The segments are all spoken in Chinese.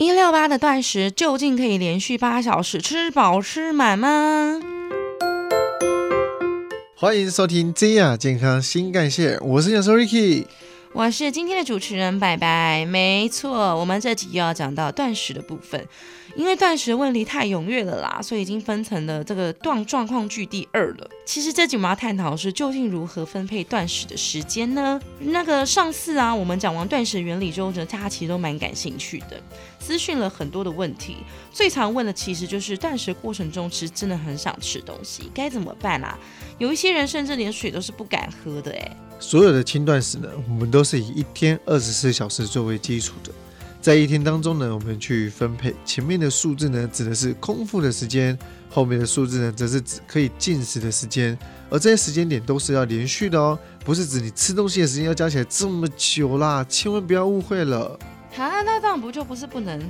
一六八的断食究竟可以连续八小时吃饱吃满吗？欢迎收听真亚健康新干线，我是小说 Ricky。我是今天的主持人白白，没错，我们这集又要讲到断食的部分，因为断食问题太踊跃了啦，所以已经分成了这个断状况句第二了。其实这集我们要探讨的是究竟如何分配断食的时间呢？那个上次啊，我们讲完断食原理之后，大家其实都蛮感兴趣的，私讯了很多的问题，最常问的其实就是断食过程中其实真的很想吃东西，该怎么办啊？有一些人甚至连水都是不敢喝的哎。所有的轻断食呢，我们都是以一天二十四小时作为基础的，在一天当中呢，我们去分配前面的数字呢，指的是空腹的时间，后面的数字呢，则是指可以进食的时间，而这些时间点都是要连续的哦，不是指你吃东西的时间要加起来这么久啦，千万不要误会了。啊，那这样不就不是不能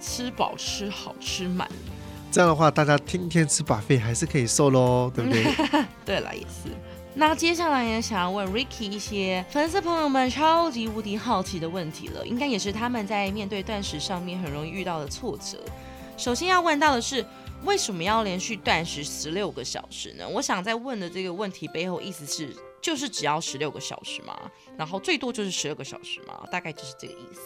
吃饱、吃好、吃满？这样的话，大家天天吃把费还是可以瘦喽，对不对？对了，也是。那接下来也想要问 Ricky 一些粉丝朋友们超级无敌好奇的问题了，应该也是他们在面对断食上面很容易遇到的挫折。首先要问到的是，为什么要连续断食十六个小时呢？我想在问的这个问题背后意思是，就是只要十六个小时吗？然后最多就是十二个小时吗？大概就是这个意思。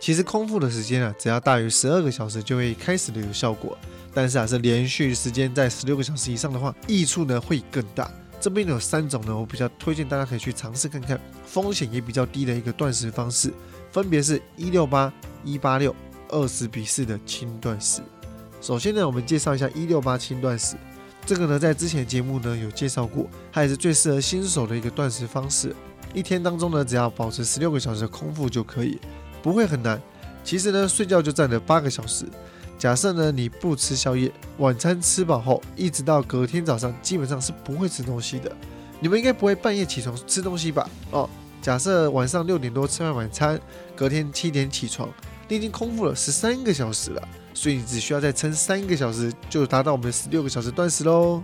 其实空腹的时间啊，只要大于十二个小时就会开始的有效果，但是啊，是连续时间在十六个小时以上的话，益处呢会更大。这边有三种呢，我比较推荐大家可以去尝试看看，风险也比较低的一个断食方式，分别是一六八、一八六、二十比四的轻断食。首先呢，我们介绍一下一六八轻断食，这个呢在之前节目呢有介绍过，它也是最适合新手的一个断食方式。一天当中呢，只要保持十六个小时的空腹就可以，不会很难。其实呢，睡觉就占了八个小时。假设呢，你不吃宵夜，晚餐吃饱后，一直到隔天早上，基本上是不会吃东西的。你们应该不会半夜起床吃东西吧？哦，假设晚上六点多吃完晚餐，隔天七点起床，你已经空腹了十三个小时了，所以你只需要再撑三个小时，就达到我们十六个小时断食喽。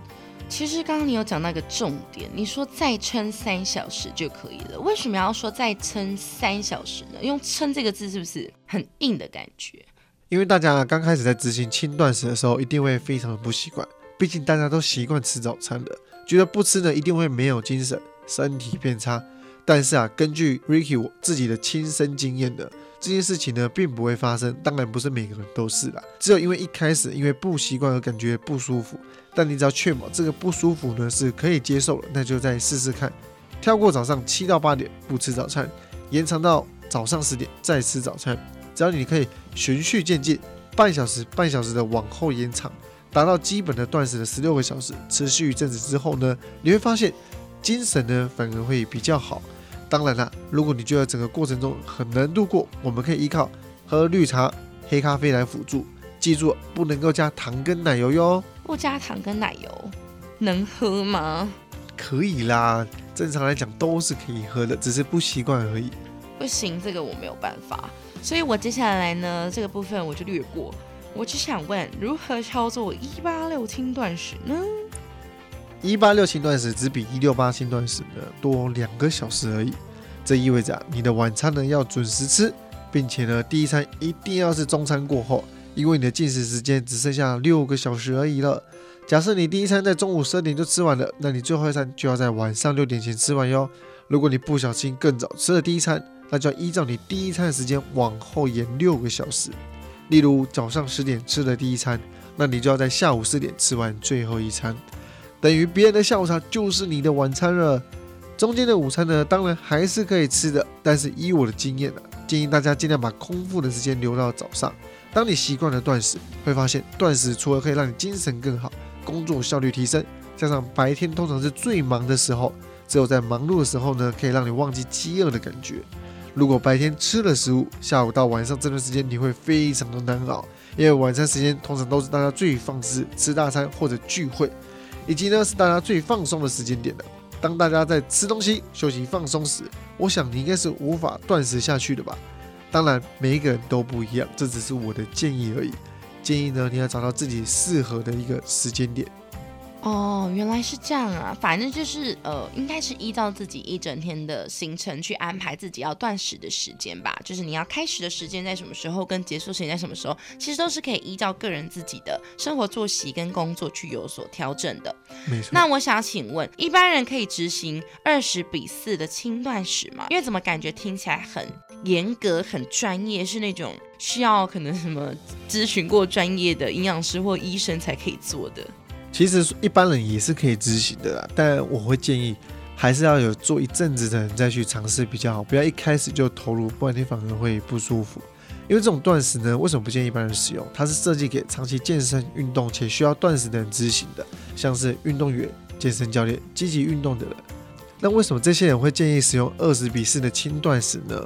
其实刚刚你有讲到一个重点，你说再撑三小时就可以了，为什么要说再撑三小时呢？用“撑”这个字是不是很硬的感觉？因为大家刚开始在执行轻断食的时候，一定会非常的不习惯，毕竟大家都习惯吃早餐的，觉得不吃呢一定会没有精神，身体变差。但是啊，根据 Ricky 我自己的亲身经验的，这件事情呢并不会发生。当然不是每个人都是啦，只有因为一开始因为不习惯而感觉不舒服。但你只要确保这个不舒服呢是可以接受了，那就再试试看，跳过早上七到八点不吃早餐，延长到早上十点再吃早餐。只要你可以循序渐进，半小时半小时的往后延长，达到基本的断食的十六个小时，持续一阵子之后呢，你会发现精神呢反而会比较好。当然啦，如果你觉得整个过程中很难度过，我们可以依靠喝绿茶、黑咖啡来辅助。记住，不能够加糖跟奶油哟。不加糖跟奶油能喝吗？可以啦，正常来讲都是可以喝的，只是不习惯而已。不行，这个我没有办法。所以我接下来呢，这个部分我就略过。我只想问，如何操作一八六轻断食呢？一八六轻断食只比一六八轻断食呢多两个小时而已。这意味着你的晚餐呢要准时吃，并且呢第一餐一定要是中餐过后，因为你的进食时间只剩下六个小时而已了。假设你第一餐在中午十二点就吃完了，那你最后一餐就要在晚上六点前吃完哟。如果你不小心更早吃了第一餐，那就要依照你第一餐的时间往后延六个小时。例如早上十点吃的第一餐，那你就要在下午四点吃完最后一餐，等于别人的下午茶就是你的晚餐了。中间的午餐呢，当然还是可以吃的，但是依我的经验呢，建议大家尽量把空腹的时间留到早上。当你习惯了断食，会发现断食除了可以让你精神更好、工作效率提升，加上白天通常是最忙的时候，只有在忙碌的时候呢，可以让你忘记饥饿的感觉。如果白天吃了食物，下午到晚上这段时间你会非常的难熬，因为晚餐时间通常都是大家最放肆吃大餐或者聚会，以及呢是大家最放松的时间点的。当大家在吃东西、休息、放松时，我想你应该是无法断食下去的吧？当然，每一个人都不一样，这只是我的建议而已。建议呢，你要找到自己适合的一个时间点。哦，原来是这样啊！反正就是呃，应该是依照自己一整天的行程去安排自己要断食的时间吧。就是你要开始的时间在什么时候，跟结束时间在什么时候，其实都是可以依照个人自己的生活作息跟工作去有所调整的。没错。那我想请问，一般人可以执行二十比四的轻断食吗？因为怎么感觉听起来很严格、很专业，是那种需要可能什么咨询过专业的营养师或医生才可以做的。其实一般人也是可以执行的啦，但我会建议还是要有做一阵子的人再去尝试比较好，不要一开始就投入，不然你反而会不舒服。因为这种断食呢，为什么不建议一般人使用？它是设计给长期健身运动且需要断食的人执行的，像是运动员、健身教练、积极运动的人。那为什么这些人会建议使用二十比四的轻断食呢？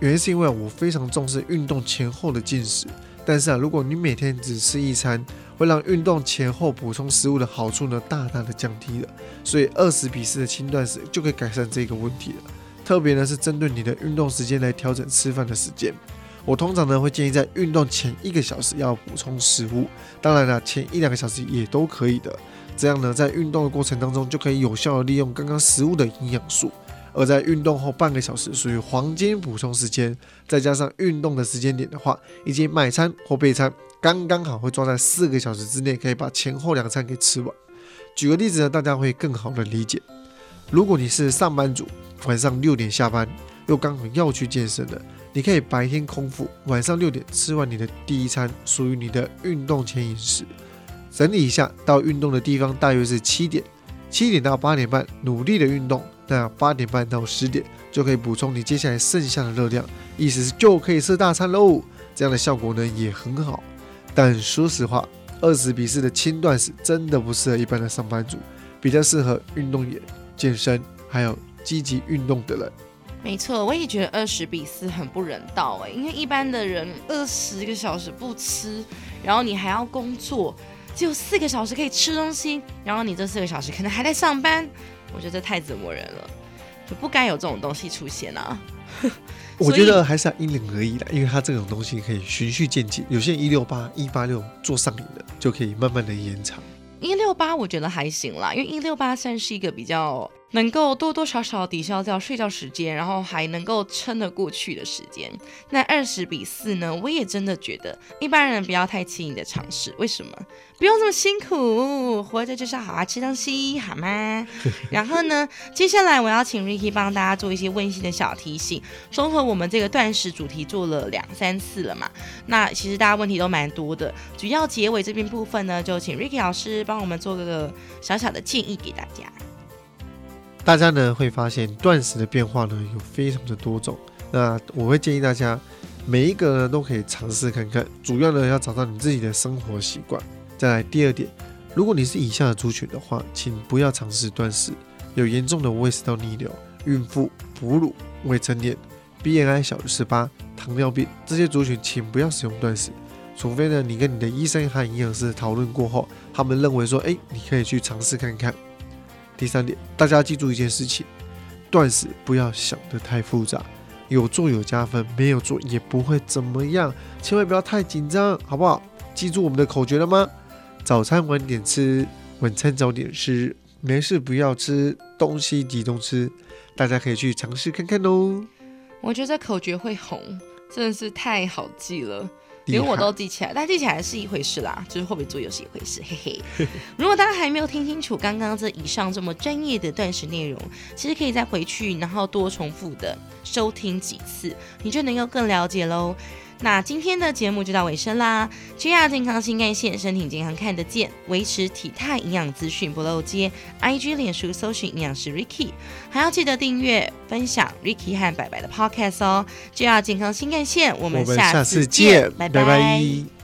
原因是因为我非常重视运动前后的进食，但是啊，如果你每天只吃一餐，会让运动前后补充食物的好处呢大大的降低了，所以二十比四的轻断食就可以改善这个问题了。特别呢是针对你的运动时间来调整吃饭的时间。我通常呢会建议在运动前一个小时要补充食物，当然了前一两个小时也都可以的。这样呢在运动的过程当中就可以有效的利用刚刚食物的营养素。而在运动后半个小时属于黄金补充时间，再加上运动的时间点的话，以及买餐或备餐。刚刚好会抓在四个小时之内，可以把前后两餐给吃完。举个例子呢，大家会更好的理解。如果你是上班族，晚上六点下班，又刚好要去健身的，你可以白天空腹，晚上六点吃完你的第一餐，属于你的运动前饮食。整理一下，到运动的地方大约是七点，七点到八点半努力的运动，那八点半到十点就可以补充你接下来剩下的热量，意思是就可以吃大餐喽。这样的效果呢也很好。但说实话，二十比四的轻断食真的不适合一般的上班族，比较适合运动员、健身还有积极运动的人。没错，我也觉得二十比四很不人道哎，因为一般的人二十个小时不吃，然后你还要工作，只有四个小时可以吃东西，然后你这四个小时可能还在上班，我觉得这太折磨人了，就不该有这种东西出现啊。我觉得还是要因人而异的，因为它这种东西可以循序渐进，有些一六八、一八六做上瘾的，就可以慢慢的延长。一六八我觉得还行啦，因为一六八算是一个比较。能够多多少少抵消掉睡觉时间，然后还能够撑得过去的时间。那二十比四呢？我也真的觉得一般人不要太轻易的尝试。为什么？不用这么辛苦，活着就是要好好吃东西，好吗？然后呢，接下来我要请 Ricky 帮大家做一些温馨的小提醒。综合我们这个断食主题做了两三次了嘛，那其实大家问题都蛮多的。主要结尾这边部分呢，就请 Ricky 老师帮我们做个小小的建议给大家。大家呢会发现断食的变化呢有非常的多种，那我会建议大家每一个呢都可以尝试看看，主要呢要找到你自己的生活习惯。再来第二点，如果你是以下的族群的话，请不要尝试断食，有严重的胃食道逆流、孕妇、哺乳、未成年、BMI 小于十八、糖尿病这些族群，请不要使用断食，除非呢你跟你的医生和营养师讨论过后，他们认为说，哎，你可以去尝试看看。第三点，大家记住一件事情：断食不要想得太复杂，有做有加分，没有做也不会怎么样，千万不要太紧张，好不好？记住我们的口诀了吗？早餐晚点吃，晚餐早点吃，没事不要吃东西集中吃，大家可以去尝试看看哦。我觉得口诀会红，真的是太好记了。连我都记起来，但记起来是一回事啦，就是会不会做又是一回事，嘿嘿。如果大家还没有听清楚刚刚这以上这么专业的断食内容，其实可以再回去，然后多重复的收听几次，你就能够更了解喽。那今天的节目就到尾声啦。G R 健康新干线，身体健康看得见，维持体态营养资讯不漏接。I G 脸书搜寻营养师 Ricky，还要记得订阅分享 Ricky 和白白的 Podcast 哦。G R 健康新干线，我们下次见，拜拜。